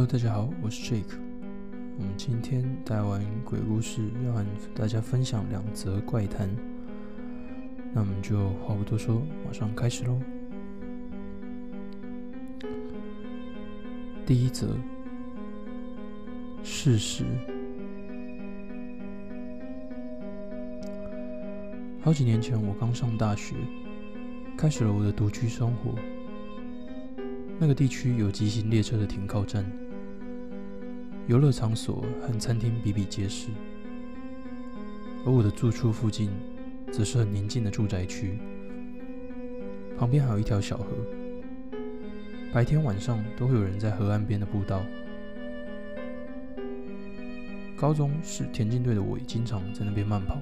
Hello，大家好，我是 Jake。我们今天带完鬼故事，要和大家分享两则怪谈。那我们就话不多说，马上开始喽。第一则，事实。好几年前，我刚上大学，开始了我的独居生活。那个地区有急行列车的停靠站，游乐场所和餐厅比比皆是，而我的住处附近则是很宁静的住宅区，旁边还有一条小河，白天晚上都会有人在河岸边的步道。高中是田径队的我，也经常在那边慢跑。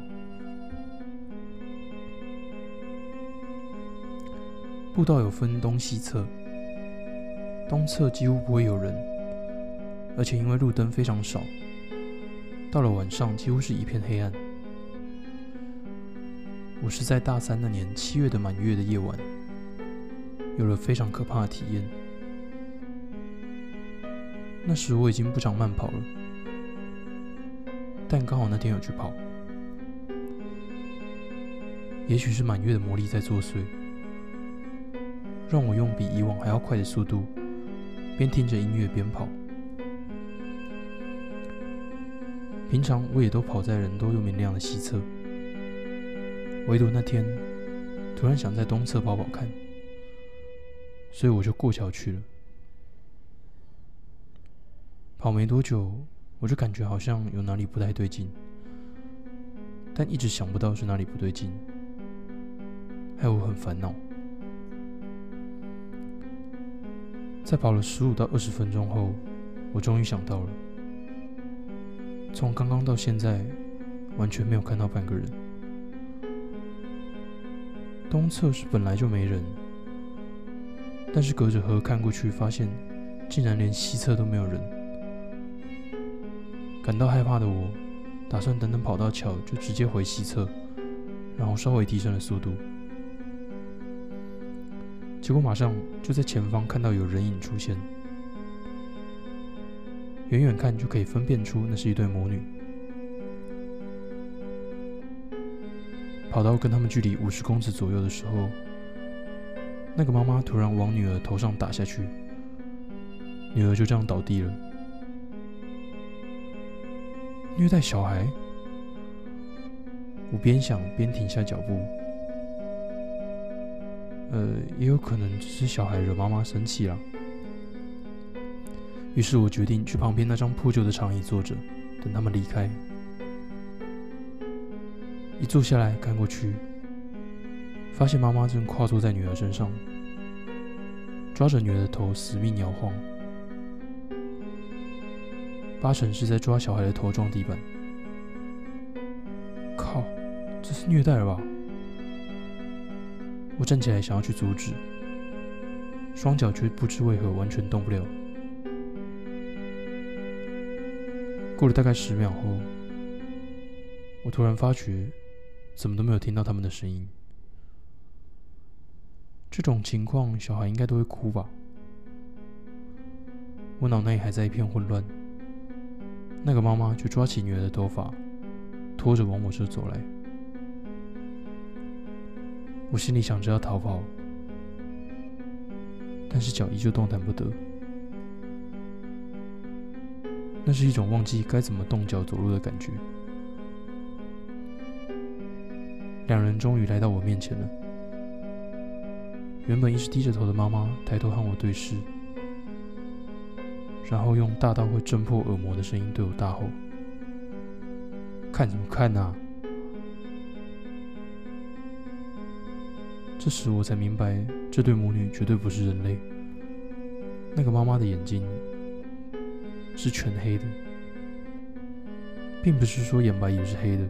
步道有分东西侧。东侧几乎不会有人，而且因为路灯非常少，到了晚上几乎是一片黑暗。我是在大三那年七月的满月的夜晚，有了非常可怕的体验。那时我已经不想慢跑了，但刚好那天有去跑，也许是满月的魔力在作祟，让我用比以往还要快的速度。边听着音乐边跑。平常我也都跑在人都又明亮的西侧，唯独那天突然想在东侧跑跑看，所以我就过桥去了。跑没多久，我就感觉好像有哪里不太对劲，但一直想不到是哪里不对劲，害我很烦恼。在跑了十五到二十分钟后，我终于想到了，从刚刚到现在，完全没有看到半个人。东侧是本来就没人，但是隔着河看过去，发现竟然连西侧都没有人。感到害怕的我，打算等等跑到桥就直接回西侧，然后稍微提升了速度。结果马上就在前方看到有人影出现，远远看就可以分辨出那是一对母女。跑到跟他们距离五十公尺左右的时候，那个妈妈突然往女儿头上打下去，女儿就这样倒地了。虐待小孩？我边想边停下脚步。呃，也有可能只是小孩惹妈妈生气了。于是我决定去旁边那张破旧的长椅坐着，等他们离开。一坐下来看过去，发现妈妈正跨坐在女儿身上，抓着女儿的头死命摇晃，八成是在抓小孩的头撞地板。靠，这是虐待了吧？我站起来想要去阻止，双脚却不知为何完全动不了。过了大概十秒后，我突然发觉，怎么都没有听到他们的声音。这种情况，小孩应该都会哭吧？我脑内还在一片混乱，那个妈妈就抓起女儿的头发，拖着往我这走来。我心里想着要逃跑，但是脚依旧动弹不得。那是一种忘记该怎么动脚走路的感觉。两人终于来到我面前了。原本一直低着头的妈妈抬头和我对视，然后用大到会震破耳膜的声音对我大吼：“看什么看啊！”这时我才明白，这对母女绝对不是人类。那个妈妈的眼睛是全黑的，并不是说眼白也是黑的，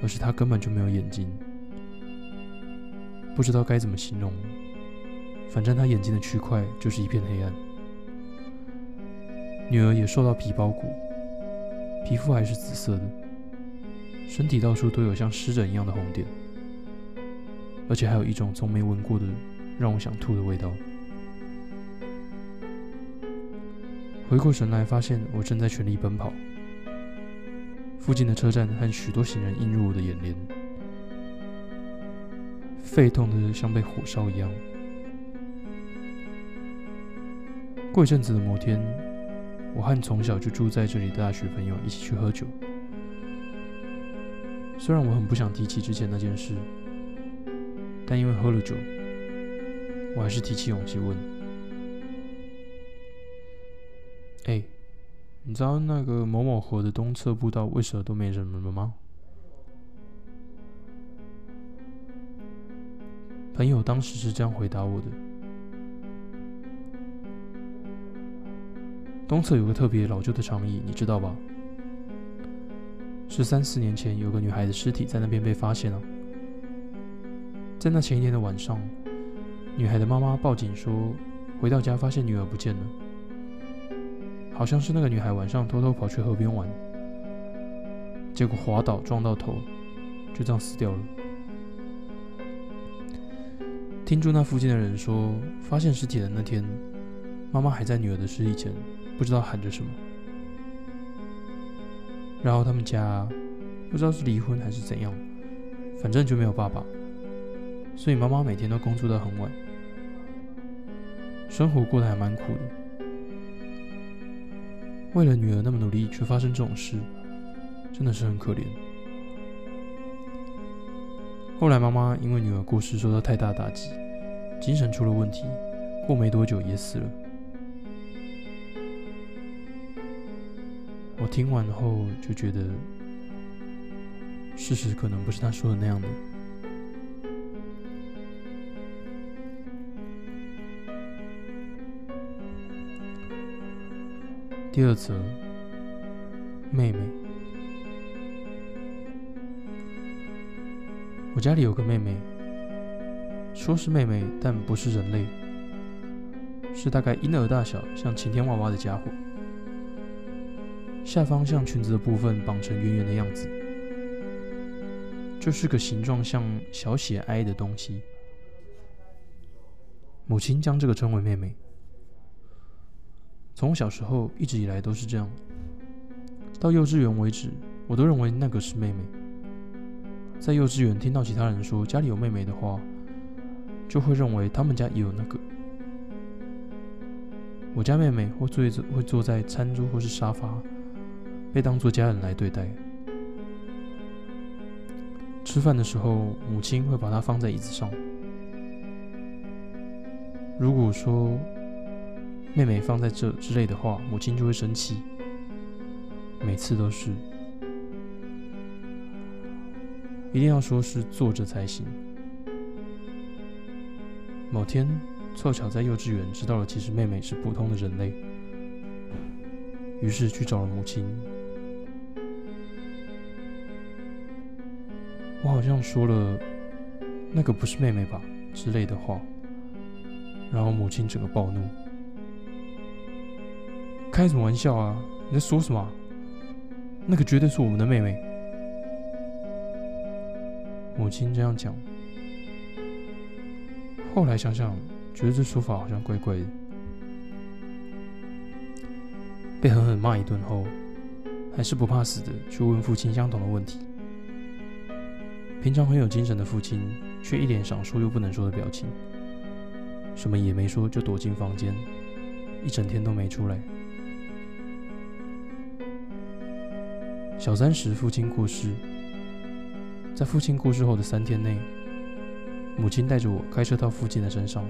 而是他根本就没有眼睛。不知道该怎么形容，反正他眼睛的区块就是一片黑暗。女儿也受到皮包骨，皮肤还是紫色的，身体到处都有像湿疹一样的红点。而且还有一种从没闻过的让我想吐的味道。回过神来，发现我正在全力奔跑。附近的车站和许多行人映入我的眼帘，肺痛的像被火烧一样。过一阵子的某天，我和从小就住在这里的大学朋友一起去喝酒。虽然我很不想提起之前那件事，但因为喝了酒，我还是提起勇气问：“你知道那个某某河的东侧步道为什么都没人了吗？朋友当时是这样回答我的：东侧有个特别老旧的长椅，你知道吧？是三四年前有个女孩的尸体在那边被发现了。在那前一天的晚上，女孩的妈妈报警说，回到家发现女儿不见了。好像是那个女孩晚上偷偷跑去河边玩，结果滑倒撞到头，就这样死掉了。听住那附近的人说，发现尸体的那天，妈妈还在女儿的尸体前，不知道喊着什么。然后他们家不知道是离婚还是怎样，反正就没有爸爸，所以妈妈每天都工作到很晚，生活过得还蛮苦的。为了女儿那么努力，却发生这种事，真的是很可怜。后来妈妈因为女儿过世受到太大打击，精神出了问题，过没多久也死了。我听完后就觉得，事实可能不是他说的那样的。第二则，妹妹。我家里有个妹妹，说是妹妹，但不是人类，是大概婴儿大小，像晴天娃娃的家伙。下方像裙子的部分绑成圆圆的样子，就是个形状像小写 I 的东西。母亲将这个称为妹妹。从小时候一直以来都是这样，到幼稚园为止，我都认为那个是妹妹。在幼稚园听到其他人说家里有妹妹的话，就会认为他们家也有那个。我家妹妹会坐着会坐在餐桌或是沙发，被当做家人来对待。吃饭的时候，母亲会把她放在椅子上。如果说，妹妹放在这之类的话，母亲就会生气。每次都是，一定要说是坐着才行。某天凑巧在幼稚园知道了，其实妹妹是普通的人类，于是去找了母亲。我好像说了“那个不是妹妹吧”之类的话，然后母亲整个暴怒。开什么玩笑啊！你在说什么？那个绝对是我们的妹妹。母亲这样讲，后来想想，觉得这说法好像怪怪的。被狠狠骂一顿后，还是不怕死的去问父亲相同的问题。平常很有精神的父亲，却一脸想说又不能说的表情，什么也没说，就躲进房间，一整天都没出来。小三时，父亲过世。在父亲过世后的三天内，母亲带着我开车到附近的山上。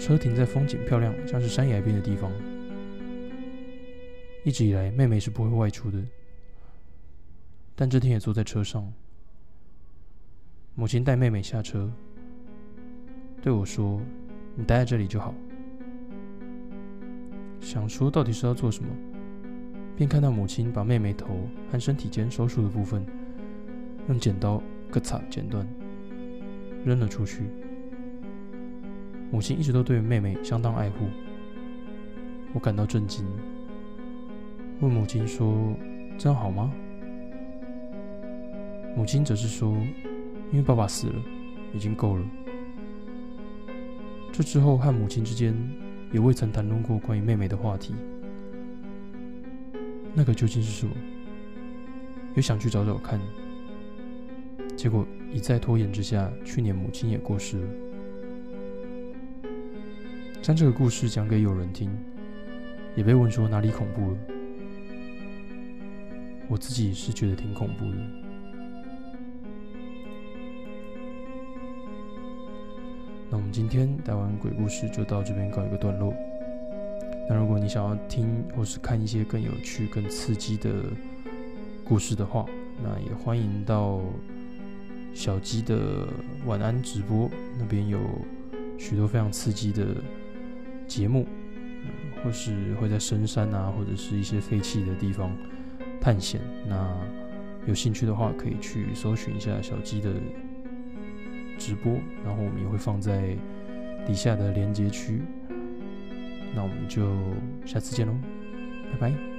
车停在风景漂亮、像是山崖边的地方。一直以来，妹妹是不会外出的，但这天也坐在车上。母亲带妹妹下车，对我说：“你待在这里就好。”想说到底是要做什么？便看到母亲把妹妹头和身体间手术的部分用剪刀割嚓剪断，扔了出去。母亲一直都对妹妹相当爱护，我感到震惊，问母亲说：“这样好吗？”母亲则是说：“因为爸爸死了，已经够了。”这之后和母亲之间也未曾谈论过关于妹妹的话题。那个究竟是什么？有想去找找看，结果一再拖延之下，去年母亲也过世了。将这个故事讲给友人听，也被问说哪里恐怖了。我自己是觉得挺恐怖的。那我们今天台湾鬼故事就到这边告一个段落。那如果你想要听或是看一些更有趣、更刺激的故事的话，那也欢迎到小鸡的晚安直播那边有许多非常刺激的节目，或是会在深山啊，或者是一些废弃的地方探险。那有兴趣的话，可以去搜寻一下小鸡的直播，然后我们也会放在底下的连接区。那我们就下次见喽，拜拜。